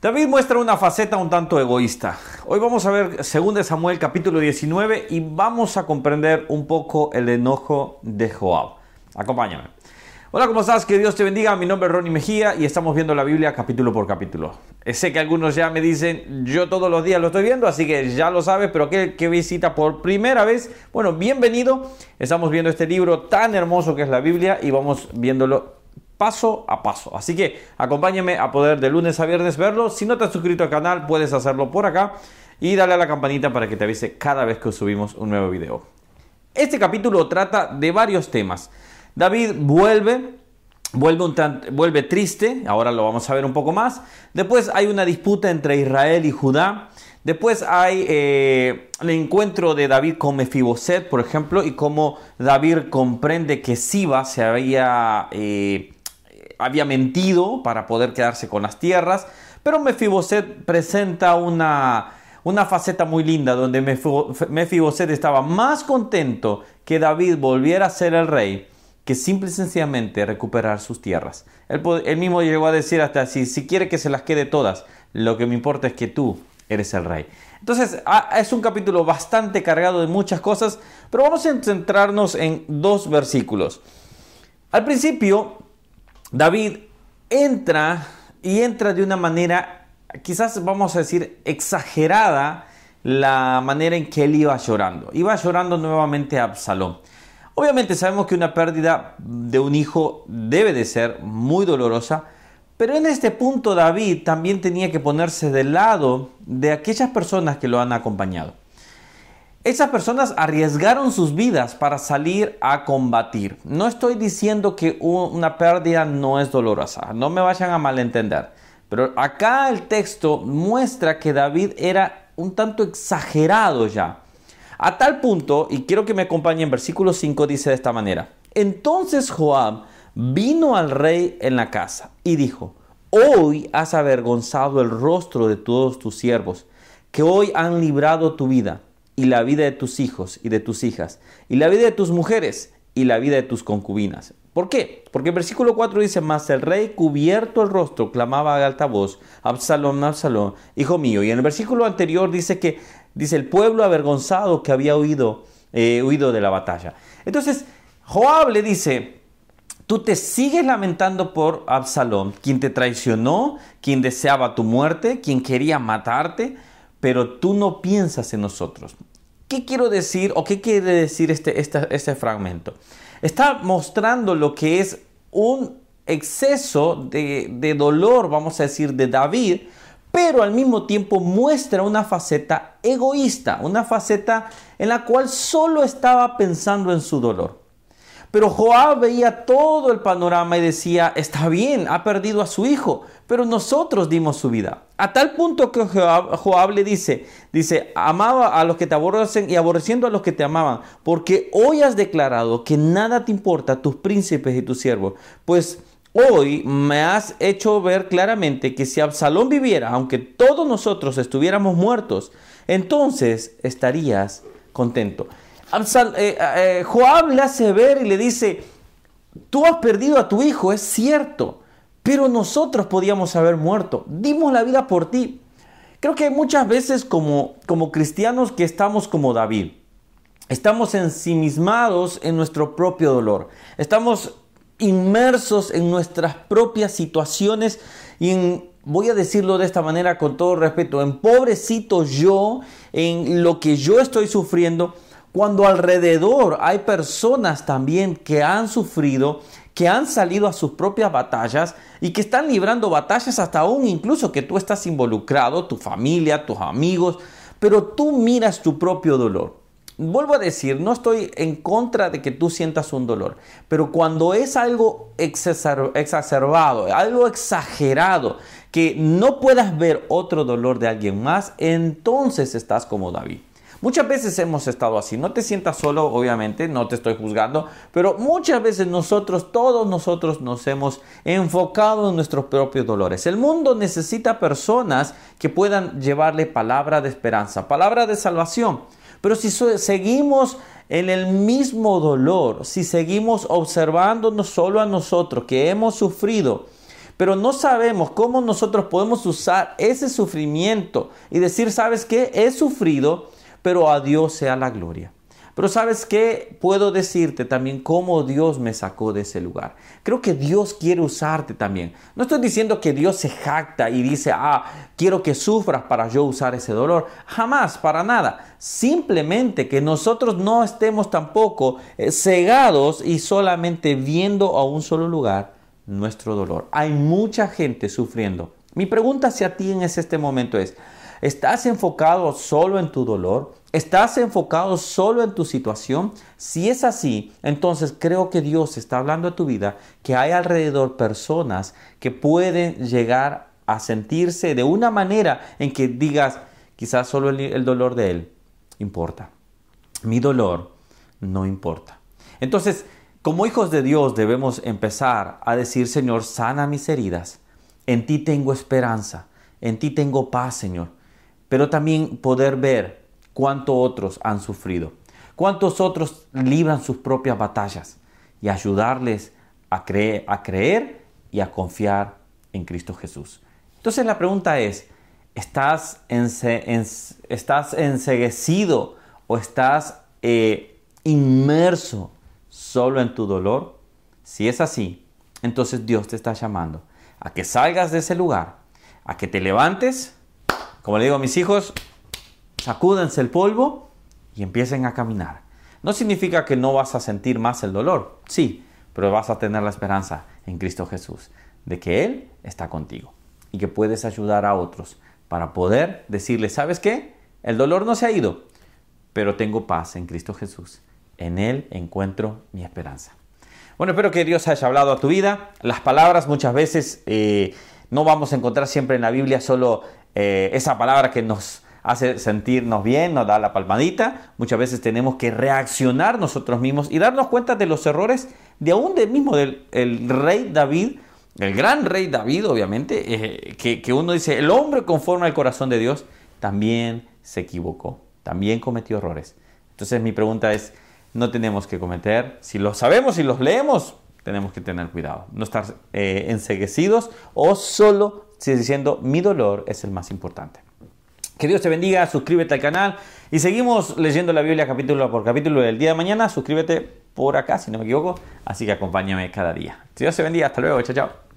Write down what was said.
David muestra una faceta un tanto egoísta. Hoy vamos a ver 2 Samuel capítulo 19 y vamos a comprender un poco el enojo de Joab. Acompáñame. Hola, ¿cómo estás? Que Dios te bendiga. Mi nombre es Ronnie Mejía y estamos viendo la Biblia capítulo por capítulo. Sé que algunos ya me dicen, yo todos los días lo estoy viendo, así que ya lo sabes, pero aquel que visita por primera vez, bueno, bienvenido. Estamos viendo este libro tan hermoso que es la Biblia y vamos viéndolo paso a paso. Así que acompáñame a poder de lunes a viernes verlo. Si no te has suscrito al canal, puedes hacerlo por acá y dale a la campanita para que te avise cada vez que subimos un nuevo video. Este capítulo trata de varios temas. David vuelve, vuelve, un vuelve triste, ahora lo vamos a ver un poco más. Después hay una disputa entre Israel y Judá. Después hay eh, el encuentro de David con Mefiboset, por ejemplo, y cómo David comprende que Siba se había eh, había mentido para poder quedarse con las tierras, pero Mefiboset presenta una, una faceta muy linda donde Mefiboset estaba más contento que David volviera a ser el rey que simple y sencillamente recuperar sus tierras. Él, mismo llegó a decir hasta así, si quiere que se las quede todas, lo que me importa es que tú eres el rey. Entonces es un capítulo bastante cargado de muchas cosas, pero vamos a centrarnos en dos versículos. Al principio David entra y entra de una manera, quizás vamos a decir, exagerada la manera en que él iba llorando. Iba llorando nuevamente a Absalón. Obviamente sabemos que una pérdida de un hijo debe de ser muy dolorosa, pero en este punto David también tenía que ponerse del lado de aquellas personas que lo han acompañado. Esas personas arriesgaron sus vidas para salir a combatir. No estoy diciendo que una pérdida no es dolorosa, no me vayan a malentender. Pero acá el texto muestra que David era un tanto exagerado ya. A tal punto, y quiero que me acompañen, versículo 5 dice de esta manera. Entonces Joab vino al rey en la casa y dijo, hoy has avergonzado el rostro de todos tus siervos, que hoy han librado tu vida y la vida de tus hijos y de tus hijas, y la vida de tus mujeres y la vida de tus concubinas. ¿Por qué? Porque el versículo 4 dice, más el rey cubierto el rostro clamaba a alta voz, Absalón, Absalón, hijo mío. Y en el versículo anterior dice que, dice el pueblo avergonzado que había huido, eh, huido de la batalla. Entonces, Joab le dice, tú te sigues lamentando por Absalón, quien te traicionó, quien deseaba tu muerte, quien quería matarte, pero tú no piensas en nosotros. ¿Qué quiero decir o qué quiere decir este, este, fragmento? Está mostrando lo que es un exceso de, de dolor, vamos a decir, de David, pero al mismo tiempo muestra una faceta egoísta, una faceta en la cual solo estaba pensando en su dolor. Pero Joab veía todo el panorama y decía, está bien, ha perdido a su hijo, pero nosotros dimos su vida. A tal punto que Joab, le dice, dice, amaba a los que te aborrecen y aborreciendo a los que te amaban, porque hoy has declarado que nada te importa tus príncipes y tus siervos, pues hoy me has hecho ver claramente que si Absalón viviera, aunque todos nosotros estuviéramos muertos, entonces estarías contento. Eh, eh, Joab le hace ver y le dice, tú has perdido a tu hijo, es cierto, pero nosotros podíamos haber muerto, dimos la vida por ti. Creo que muchas veces como, como cristianos que estamos como David, estamos ensimismados en nuestro propio dolor, estamos inmersos en nuestras propias situaciones y voy a decirlo de esta manera con todo respeto, en pobrecito yo, en lo que yo estoy sufriendo, cuando alrededor hay personas también que han sufrido, que han salido a sus propias batallas y que están librando batallas hasta aún incluso que tú estás involucrado, tu familia, tus amigos, pero tú miras tu propio dolor. Vuelvo a decir, no estoy en contra de que tú sientas un dolor, pero cuando es algo exacerbado, algo exagerado, que no puedas ver otro dolor de alguien más, entonces estás como David. Muchas veces hemos estado así, no te sientas solo, obviamente, no te estoy juzgando, pero muchas veces nosotros, todos nosotros nos hemos enfocado en nuestros propios dolores. El mundo necesita personas que puedan llevarle palabra de esperanza, palabra de salvación. Pero si seguimos en el mismo dolor, si seguimos observándonos solo a nosotros que hemos sufrido, pero no sabemos cómo nosotros podemos usar ese sufrimiento y decir, ¿sabes qué? He sufrido, pero a Dios sea la gloria. Pero sabes qué, puedo decirte también cómo Dios me sacó de ese lugar. Creo que Dios quiere usarte también. No estoy diciendo que Dios se jacta y dice, ah, quiero que sufras para yo usar ese dolor. Jamás, para nada. Simplemente que nosotros no estemos tampoco eh, cegados y solamente viendo a un solo lugar nuestro dolor. Hay mucha gente sufriendo. Mi pregunta hacia ti en este momento es, ¿estás enfocado solo en tu dolor? ¿Estás enfocado solo en tu situación? Si es así, entonces creo que Dios está hablando a tu vida, que hay alrededor personas que pueden llegar a sentirse de una manera en que digas, quizás solo el, dolor de Él importa. Mi dolor no importa. Entonces, como hijos de Dios debemos empezar a decir, Señor, sana mis heridas. En ti tengo esperanza. En ti tengo paz, Señor. Pero también poder ver cuántos otros han sufrido, cuántos otros libran sus propias batallas y ayudarles a, creer, a creer y a confiar en Cristo Jesús. Entonces la pregunta es, ¿estás, estás enseguecido o estás eh, inmerso solo en tu dolor? Si es así, entonces Dios te está llamando a que salgas de ese lugar, a que te levantes, como le digo a mis hijos, sacúdense el polvo y empiecen a caminar. No significa que no vas a sentir más el dolor, sí, pero vas a tener la esperanza en Cristo Jesús de que Él está contigo y que puedes ayudar a otros para poder decirles, ¿sabes qué? El dolor no se ha ido, pero tengo paz en Cristo Jesús. En Él encuentro mi esperanza. Bueno, espero que Dios haya hablado a tu vida. Las palabras muchas veces eh, no vamos a encontrar siempre en la Biblia solo eh, esa palabra que nos hace sentirnos bien, nos da la palmadita. Muchas veces tenemos que reaccionar nosotros mismos y darnos cuenta de los errores de aún del mismo del el rey David, el gran rey David, obviamente, eh, que, que uno dice, el hombre conforme al corazón de Dios, también se equivocó, también cometió errores. Entonces mi pregunta es, no tenemos que cometer, si lo sabemos y los leemos, tenemos que tener cuidado, no estar eh, enseguecidos o solo diciendo mi dolor es el más importante. Que Dios te bendiga, suscríbete al canal y seguimos leyendo la Biblia capítulo por capítulo del día de mañana. Suscríbete por acá, si no me equivoco, así que acompáñame cada día. Dios te bendiga, hasta luego, chao, chao.